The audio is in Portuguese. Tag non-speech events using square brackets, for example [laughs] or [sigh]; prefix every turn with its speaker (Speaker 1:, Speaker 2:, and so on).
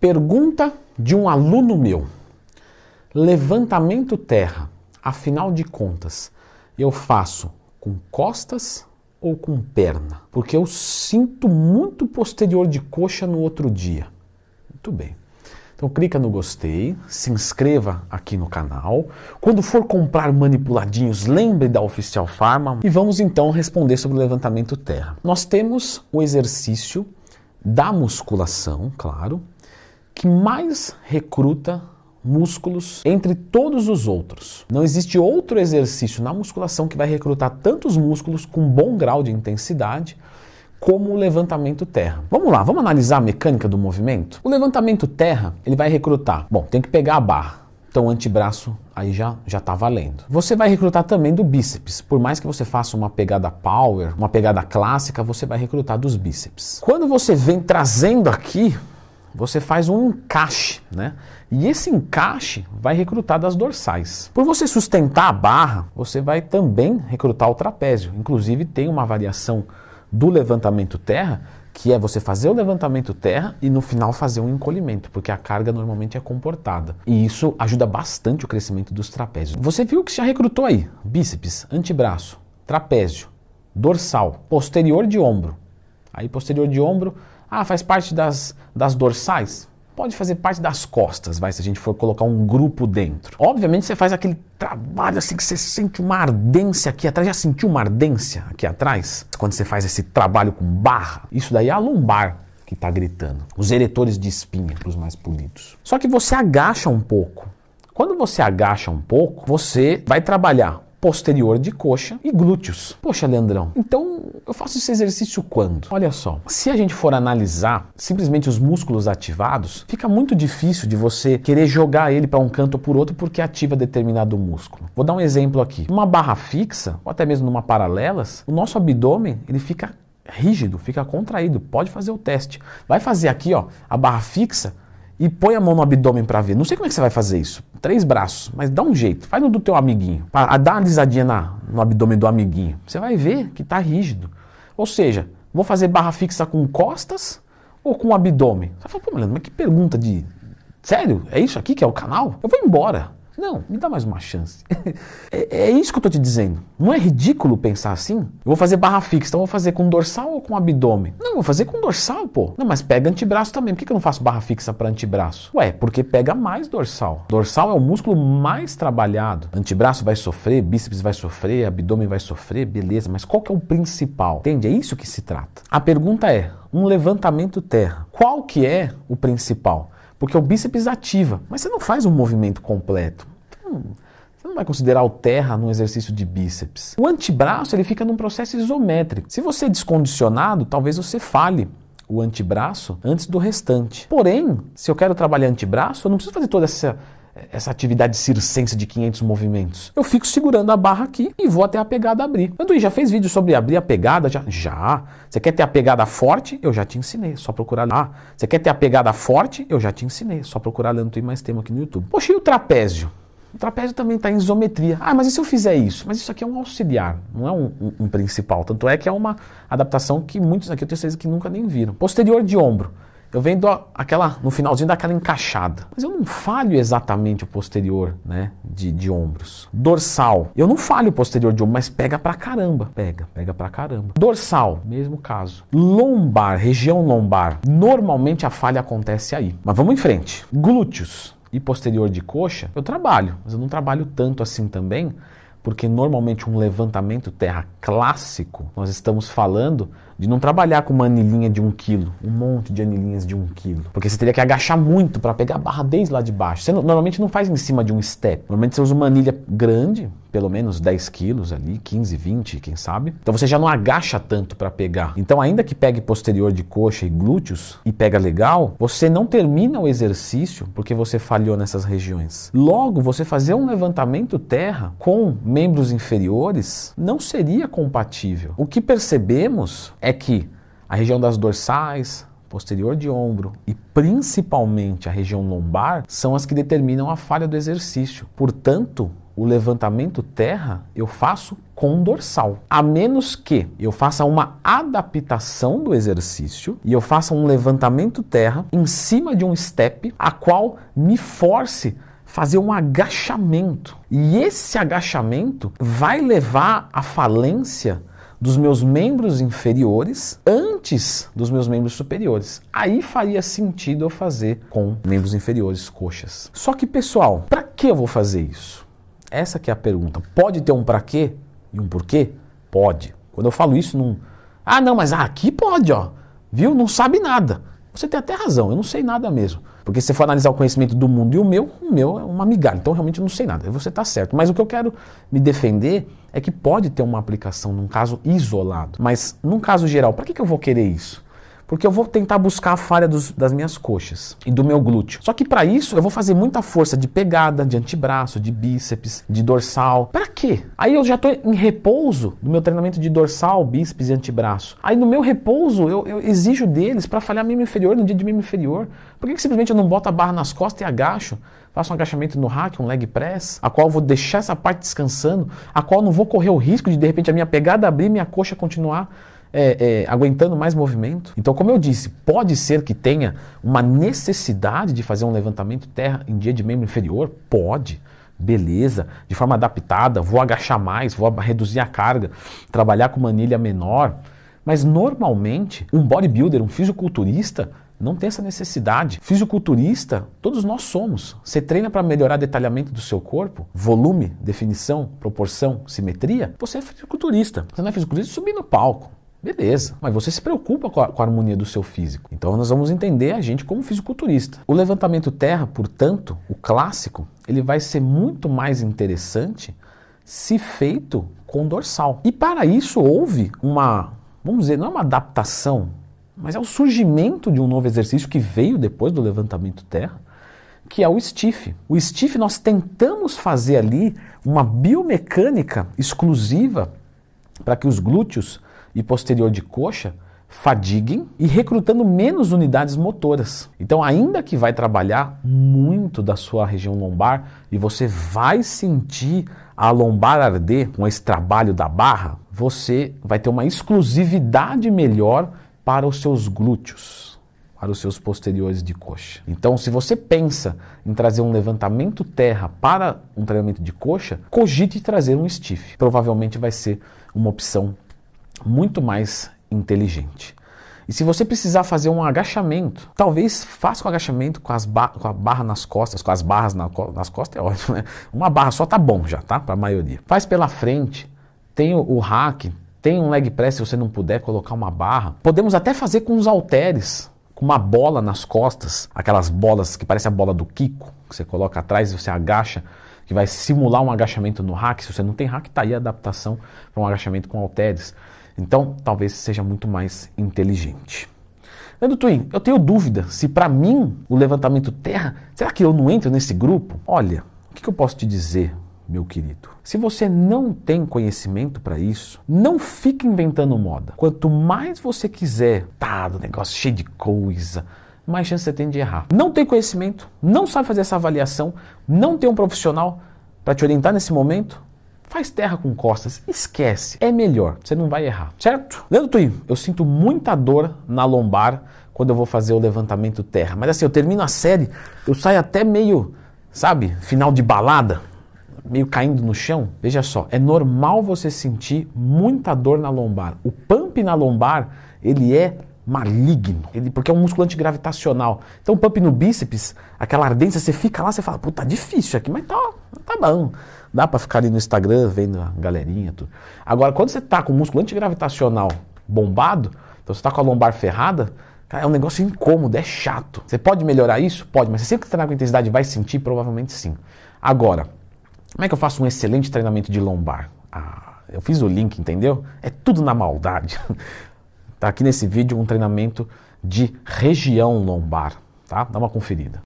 Speaker 1: Pergunta de um aluno meu: levantamento terra, afinal de contas, eu faço com costas ou com perna? Porque eu sinto muito posterior de coxa no outro dia. Muito bem. Então clica no gostei, se inscreva aqui no canal. Quando for comprar manipuladinhos, lembre da Oficial Pharma e vamos então responder sobre o levantamento terra. Nós temos o exercício da musculação, claro, que mais recruta músculos entre todos os outros. Não existe outro exercício na musculação que vai recrutar tantos músculos com bom grau de intensidade como o levantamento terra. Vamos lá, vamos analisar a mecânica do movimento? O levantamento terra, ele vai recrutar. Bom, tem que pegar a barra. Então, o antebraço aí já já está valendo. Você vai recrutar também do bíceps. Por mais que você faça uma pegada power, uma pegada clássica, você vai recrutar dos bíceps. Quando você vem trazendo aqui, você faz um encaixe, né? E esse encaixe vai recrutar das dorsais. Por você sustentar a barra, você vai também recrutar o trapézio. Inclusive tem uma variação do levantamento terra, que é você fazer o levantamento terra e no final fazer um encolhimento, porque a carga normalmente é comportada. E isso ajuda bastante o crescimento dos trapézios. Você viu que já recrutou aí bíceps, antebraço, trapézio, dorsal, posterior de ombro. Aí posterior de ombro, ah, faz parte das, das dorsais? Pode fazer parte das costas, vai, se a gente for colocar um grupo dentro. Obviamente você faz aquele trabalho assim que você sente uma ardência aqui atrás. Já sentiu uma ardência aqui atrás? Quando você faz esse trabalho com barra, isso daí é a lombar que está gritando. Os eretores de espinha, para os mais polidos. Só que você agacha um pouco. Quando você agacha um pouco, você vai trabalhar posterior de coxa e glúteos. Poxa, Leandrão, então eu faço esse exercício quando? Olha só, se a gente for analisar simplesmente os músculos ativados, fica muito difícil de você querer jogar ele para um canto ou por outro porque ativa determinado músculo. Vou dar um exemplo aqui. Uma barra fixa, ou até mesmo numa paralelas, o nosso abdômen ele fica rígido, fica contraído. Pode fazer o teste. Vai fazer aqui, ó, a barra fixa e põe a mão no abdômen para ver. Não sei como é que você vai fazer isso. Três braços, mas dá um jeito. Faz no do teu amiguinho. Pra, dá uma alisadinha na, no abdômen do amiguinho. Você vai ver que está rígido. Ou seja, vou fazer barra fixa com costas ou com abdômen? Você fala, pô, Leandro, mas que pergunta de. Sério? É isso aqui que é o canal? Eu vou embora. Não, me dá mais uma chance. [laughs] é, é, isso que eu estou te dizendo. Não é ridículo pensar assim? Eu vou fazer barra fixa, então vou fazer com dorsal ou com abdômen? Não, vou fazer com dorsal, pô. Não, mas pega antebraço também. Por que, que eu não faço barra fixa para antebraço? Ué, porque pega mais dorsal. Dorsal é o músculo mais trabalhado. Antebraço vai sofrer, bíceps vai sofrer, abdômen vai sofrer, beleza. Mas qual que é o principal? Entende? É isso que se trata. A pergunta é, um levantamento terra. Qual que é o principal? Porque o bíceps ativa, mas você não faz um movimento completo. Então, você não vai considerar o terra num exercício de bíceps. O antebraço ele fica num processo isométrico. Se você é descondicionado, talvez você fale o antebraço antes do restante. Porém, se eu quero trabalhar antebraço, eu não preciso fazer toda essa essa atividade circense de 500 movimentos. Eu fico segurando a barra aqui e vou até a pegada abrir. Anduí, já fez vídeo sobre abrir a pegada? Já. já. Você quer ter a pegada forte? Eu já te ensinei, só procurar lá. Você quer ter a pegada forte? Eu já te ensinei, só procurar Leandro Tui mais tema aqui no YouTube. Poxa, e o trapézio? O trapézio também está em isometria. Ah, mas e se eu fizer isso? Mas isso aqui é um auxiliar, não é um, um, um principal. Tanto é que é uma adaptação que muitos aqui eu tenho certeza que nunca nem viram. Posterior de ombro. Eu vendo aquela, no finalzinho daquela encaixada. Mas eu não falho exatamente o posterior, né, de, de ombros. Dorsal. Eu não falho o posterior de ombro, mas pega pra caramba. Pega, pega pra caramba. Dorsal, mesmo caso. Lombar, região lombar. Normalmente a falha acontece aí. Mas vamos em frente. Glúteos e posterior de coxa, eu trabalho, mas eu não trabalho tanto assim também, porque normalmente um levantamento terra clássico, nós estamos falando de não trabalhar com uma anilhinha de um quilo, um monte de anilhinhas de um quilo. Porque você teria que agachar muito para pegar a barra desde lá de baixo. Você normalmente não faz em cima de um step. Normalmente você usa uma anilha grande, pelo menos 10 quilos ali, 15, 20, quem sabe. Então você já não agacha tanto para pegar. Então ainda que pegue posterior de coxa e glúteos e pega legal, você não termina o exercício porque você falhou nessas regiões. Logo, você fazer um levantamento terra com membros inferiores não seria compatível. O que percebemos é que a região das dorsais, posterior de ombro e principalmente a região lombar são as que determinam a falha do exercício. Portanto, o levantamento terra eu faço com dorsal. A menos que eu faça uma adaptação do exercício e eu faça um levantamento terra em cima de um step, a qual me force fazer um agachamento. E esse agachamento vai levar à falência dos meus membros inferiores antes dos meus membros superiores. Aí faria sentido eu fazer com membros inferiores, coxas. Só que, pessoal, para que eu vou fazer isso? Essa que é a pergunta. Pode ter um para quê e um porquê? Pode. Quando eu falo isso, não. Ah, não, mas aqui pode, ó. Viu? Não sabe nada. Você tem até razão, eu não sei nada mesmo. Porque se você for analisar o conhecimento do mundo e o meu, o meu é uma migalha. Então realmente eu não sei nada. Você está certo. Mas o que eu quero me defender é que pode ter uma aplicação num caso isolado. Mas num caso geral, para que, que eu vou querer isso? Porque eu vou tentar buscar a falha dos, das minhas coxas e do meu glúteo. Só que para isso eu vou fazer muita força de pegada, de antebraço, de bíceps, de dorsal. Para quê? Aí eu já estou em repouso no meu treinamento de dorsal, bíceps e antebraço. Aí no meu repouso eu, eu exijo deles para falhar membro inferior no dia de membro inferior. Por que, que simplesmente eu não boto a barra nas costas e agacho? Faço um agachamento no hack, um leg press, a qual vou deixar essa parte descansando, a qual não vou correr o risco de de repente a minha pegada abrir e minha coxa continuar é, é, aguentando mais movimento. Então, como eu disse, pode ser que tenha uma necessidade de fazer um levantamento terra em dia de membro inferior? Pode. Beleza, de forma adaptada, vou agachar mais, vou reduzir a carga, trabalhar com manilha menor. Mas normalmente, um bodybuilder, um fisiculturista, não tem essa necessidade. Fisiculturista, todos nós somos. Você treina para melhorar detalhamento do seu corpo, volume, definição, proporção, simetria. Você é fisiculturista. Você não é fisiculturista subir no palco. Beleza, mas você se preocupa com a, com a, harmonia do seu físico. Então nós vamos entender a gente como fisiculturista. O levantamento terra, portanto, o clássico, ele vai ser muito mais interessante se feito com dorsal. E para isso houve uma, vamos dizer, não é uma adaptação, mas é o surgimento de um novo exercício que veio depois do levantamento terra, que é o stiff. O stiff nós tentamos fazer ali uma biomecânica exclusiva para que os glúteos e posterior de coxa fadiguem e recrutando menos unidades motoras. Então, ainda que vai trabalhar muito da sua região lombar e você vai sentir a lombar arder com esse trabalho da barra, você vai ter uma exclusividade melhor para os seus glúteos, para os seus posteriores de coxa. Então, se você pensa em trazer um levantamento terra para um treinamento de coxa, cogite trazer um stiff. Provavelmente vai ser uma opção muito mais inteligente. E se você precisar fazer um agachamento, talvez faça um agachamento com, as com a barra nas costas, com as barras na co nas costas é ótimo, né? Uma barra só tá bom já, tá? Para a maioria. Faz pela frente, tem o, o hack, tem um leg press se você não puder colocar uma barra. Podemos até fazer com os halteres, com uma bola nas costas, aquelas bolas que parece a bola do Kiko, que você coloca atrás e você agacha, que vai simular um agachamento no hack. Se você não tem hack, tá aí a adaptação para um agachamento com halteres. Então, talvez seja muito mais inteligente. Leandro Twin, eu tenho dúvida se para mim o levantamento terra, será que eu não entro nesse grupo? Olha, o que, que eu posso te dizer, meu querido? Se você não tem conhecimento para isso, não fique inventando moda. Quanto mais você quiser, tá, do negócio cheio de coisa, mais chance você tem de errar. Não tem conhecimento, não sabe fazer essa avaliação, não tem um profissional para te orientar nesse momento, Faz terra com costas, esquece. É melhor, você não vai errar, certo? Leandro Twin, eu sinto muita dor na lombar quando eu vou fazer o levantamento terra. Mas assim, eu termino a série, eu saio até meio, sabe, final de balada, meio caindo no chão. Veja só, é normal você sentir muita dor na lombar. O pump na lombar, ele é maligno, ele, porque é um músculo antigravitacional. Então, pump no bíceps, aquela ardência, você fica lá, você fala, puta, tá difícil aqui, mas tá, tá bom. Dá para ficar ali no Instagram vendo a galerinha, tudo. Agora, quando você tá com o músculo antigravitacional bombado, então você tá com a lombar ferrada, cara, é um negócio incômodo, é chato. Você pode melhorar isso? Pode, mas você sempre que treinar com intensidade vai sentir? Provavelmente sim. Agora, como é que eu faço um excelente treinamento de lombar? Ah, eu fiz o link, entendeu? É tudo na maldade. [laughs] Tá aqui nesse vídeo um treinamento de região lombar, tá? Dá uma conferida.